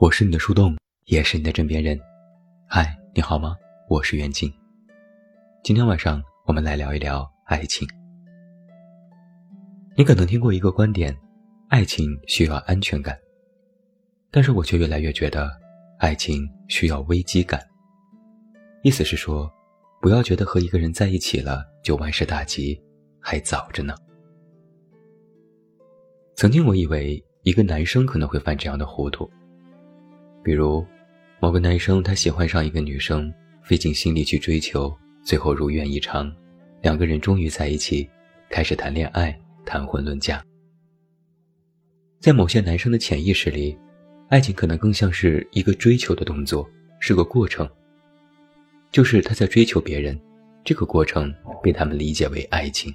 我是你的树洞，也是你的枕边人。嗨，你好吗？我是袁静。今天晚上我们来聊一聊爱情。你可能听过一个观点，爱情需要安全感，但是我却越来越觉得，爱情需要危机感。意思是说，不要觉得和一个人在一起了就万事大吉，还早着呢。曾经我以为一个男生可能会犯这样的糊涂。比如，某个男生他喜欢上一个女生，费尽心力去追求，最后如愿以偿，两个人终于在一起，开始谈恋爱、谈婚论嫁。在某些男生的潜意识里，爱情可能更像是一个追求的动作，是个过程。就是他在追求别人，这个过程被他们理解为爱情。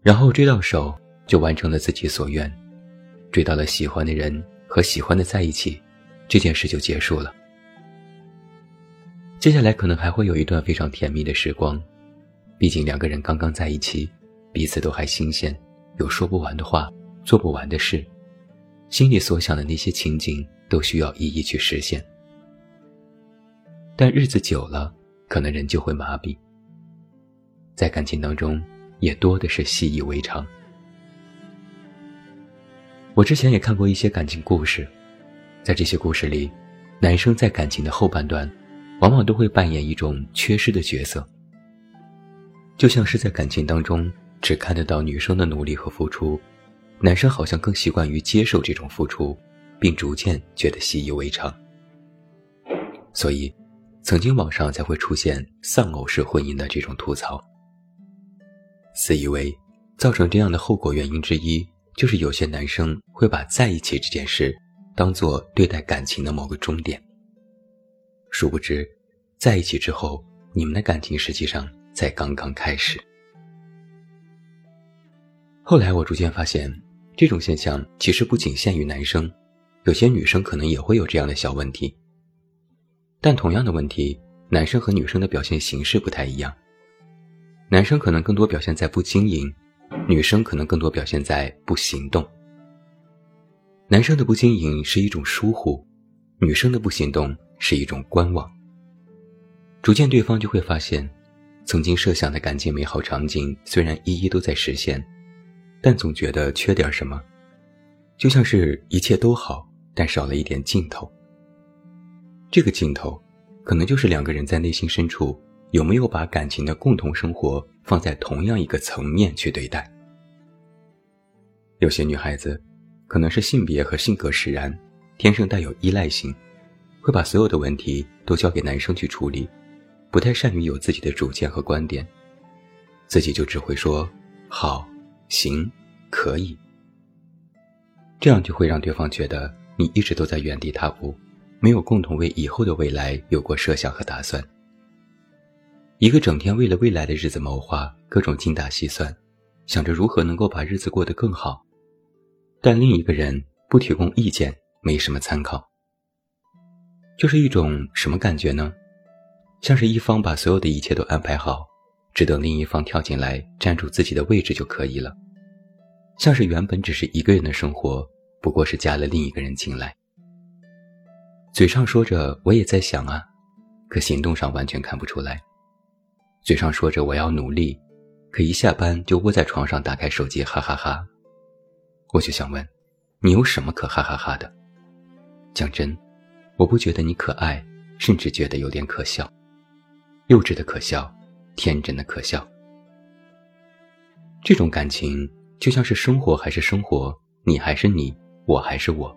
然后追到手，就完成了自己所愿，追到了喜欢的人。和喜欢的在一起，这件事就结束了。接下来可能还会有一段非常甜蜜的时光，毕竟两个人刚刚在一起，彼此都还新鲜，有说不完的话，做不完的事，心里所想的那些情景都需要一一去实现。但日子久了，可能人就会麻痹，在感情当中，也多的是习以为常。我之前也看过一些感情故事，在这些故事里，男生在感情的后半段，往往都会扮演一种缺失的角色，就像是在感情当中只看得到女生的努力和付出，男生好像更习惯于接受这种付出，并逐渐觉得习以为常。所以，曾经网上才会出现丧偶式婚姻的这种吐槽，自以为造成这样的后果原因之一。就是有些男生会把在一起这件事当做对待感情的某个终点，殊不知，在一起之后，你们的感情实际上才刚刚开始。后来我逐渐发现，这种现象其实不仅限于男生，有些女生可能也会有这样的小问题。但同样的问题，男生和女生的表现形式不太一样，男生可能更多表现在不经营。女生可能更多表现在不行动，男生的不经营是一种疏忽，女生的不行动是一种观望。逐渐，对方就会发现，曾经设想的感情美好场景虽然一一都在实现，但总觉得缺点什么，就像是一切都好，但少了一点劲头。这个镜头，可能就是两个人在内心深处。有没有把感情的共同生活放在同样一个层面去对待？有些女孩子，可能是性别和性格使然，天生带有依赖性，会把所有的问题都交给男生去处理，不太善于有自己的主见和观点，自己就只会说好、行、可以，这样就会让对方觉得你一直都在原地踏步，没有共同为以后的未来有过设想和打算。一个整天为了未来的日子谋划，各种精打细算，想着如何能够把日子过得更好，但另一个人不提供意见，没什么参考，就是一种什么感觉呢？像是一方把所有的一切都安排好，只等另一方跳进来占住自己的位置就可以了，像是原本只是一个人的生活，不过是加了另一个人进来，嘴上说着我也在想啊，可行动上完全看不出来。嘴上说着我要努力，可一下班就窝在床上打开手机哈哈哈。我就想问，你有什么可哈哈哈的？讲真，我不觉得你可爱，甚至觉得有点可笑，幼稚的可笑，天真的可笑。这种感情就像是生活还是生活，你还是你，我还是我，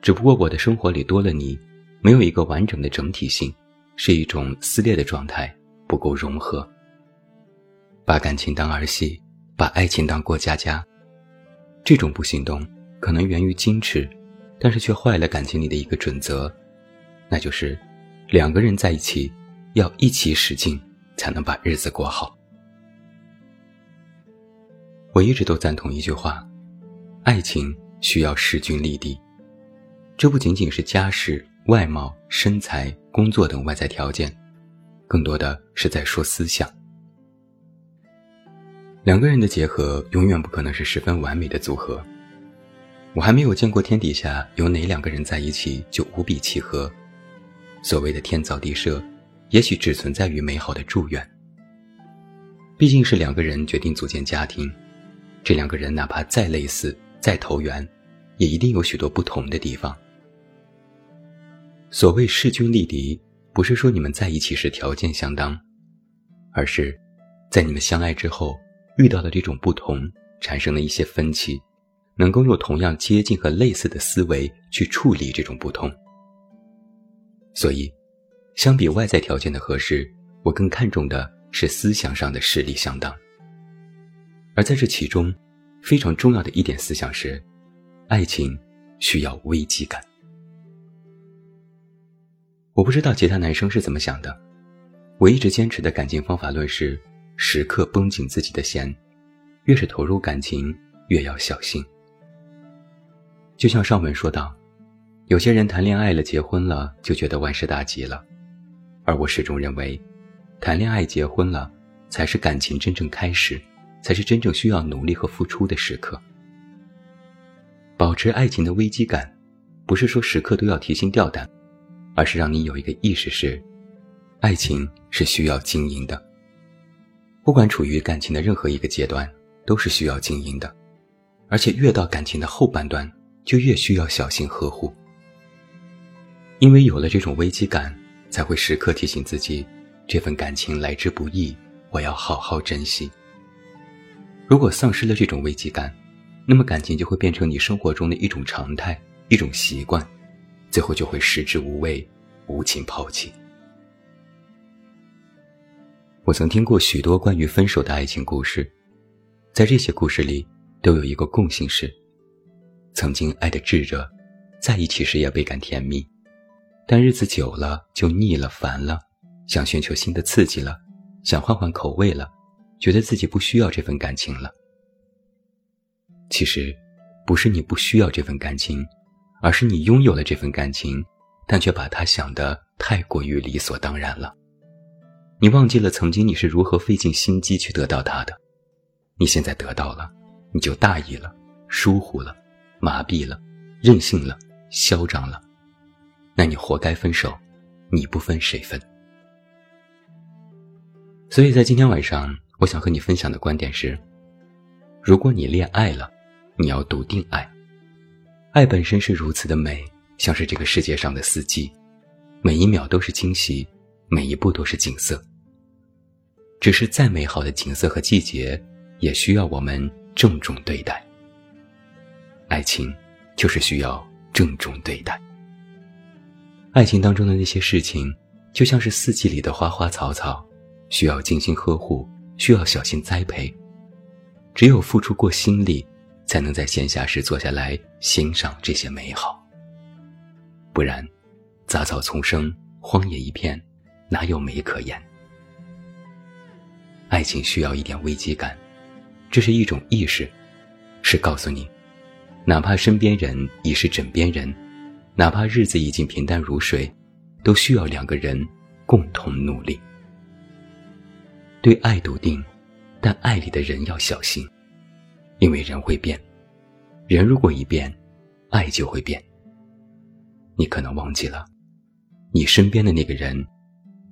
只不过我的生活里多了你，没有一个完整的整体性，是一种撕裂的状态。不够融合，把感情当儿戏，把爱情当过家家，这种不行动可能源于矜持，但是却坏了感情里的一个准则，那就是两个人在一起要一起使劲，才能把日子过好。我一直都赞同一句话：爱情需要势均力敌，这不仅仅是家世、外貌、身材、工作等外在条件。更多的是在说思想。两个人的结合永远不可能是十分完美的组合，我还没有见过天底下有哪两个人在一起就无比契合。所谓的天造地设，也许只存在于美好的祝愿。毕竟是两个人决定组建家庭，这两个人哪怕再类似、再投缘，也一定有许多不同的地方。所谓势均力敌，不是说你们在一起时条件相当，而是，在你们相爱之后遇到的这种不同，产生了一些分歧。能够用同样接近和类似的思维去处理这种不同，所以，相比外在条件的合适，我更看重的是思想上的实力相当。而在这其中，非常重要的一点思想是，爱情需要危机感。我不知道其他男生是怎么想的，我一直坚持的感情方法论是：时刻绷紧自己的弦，越是投入感情，越要小心。就像上文说到，有些人谈恋爱了、结婚了，就觉得万事大吉了，而我始终认为，谈恋爱、结婚了，才是感情真正开始，才是真正需要努力和付出的时刻。保持爱情的危机感，不是说时刻都要提心吊胆，而是让你有一个意识是，爱情是需要经营的。不管处于感情的任何一个阶段，都是需要经营的，而且越到感情的后半段。就越需要小心呵护，因为有了这种危机感，才会时刻提醒自己，这份感情来之不易，我要好好珍惜。如果丧失了这种危机感，那么感情就会变成你生活中的一种常态、一种习惯，最后就会食之无味、无情抛弃。我曾听过许多关于分手的爱情故事，在这些故事里，都有一个共性是。曾经爱得炙热，在一起时也倍感甜蜜，但日子久了就腻了、烦了，想寻求新的刺激了，想换换口味了，觉得自己不需要这份感情了。其实，不是你不需要这份感情，而是你拥有了这份感情，但却把它想得太过于理所当然了。你忘记了曾经你是如何费尽心机去得到它的，你现在得到了，你就大意了，疏忽了。麻痹了，任性了，嚣张了，那你活该分手，你不分谁分？所以在今天晚上，我想和你分享的观点是：如果你恋爱了，你要笃定爱。爱本身是如此的美，像是这个世界上的四季，每一秒都是惊喜，每一步都是景色。只是再美好的景色和季节，也需要我们郑重对待。爱情，就是需要郑重对待。爱情当中的那些事情，就像是四季里的花花草草，需要精心呵护，需要小心栽培。只有付出过心力，才能在闲暇时坐下来欣赏这些美好。不然，杂草丛生，荒野一片，哪有美可言？爱情需要一点危机感，这是一种意识，是告诉你。哪怕身边人已是枕边人，哪怕日子已经平淡如水，都需要两个人共同努力。对爱笃定，但爱里的人要小心，因为人会变，人如果一变，爱就会变。你可能忘记了，你身边的那个人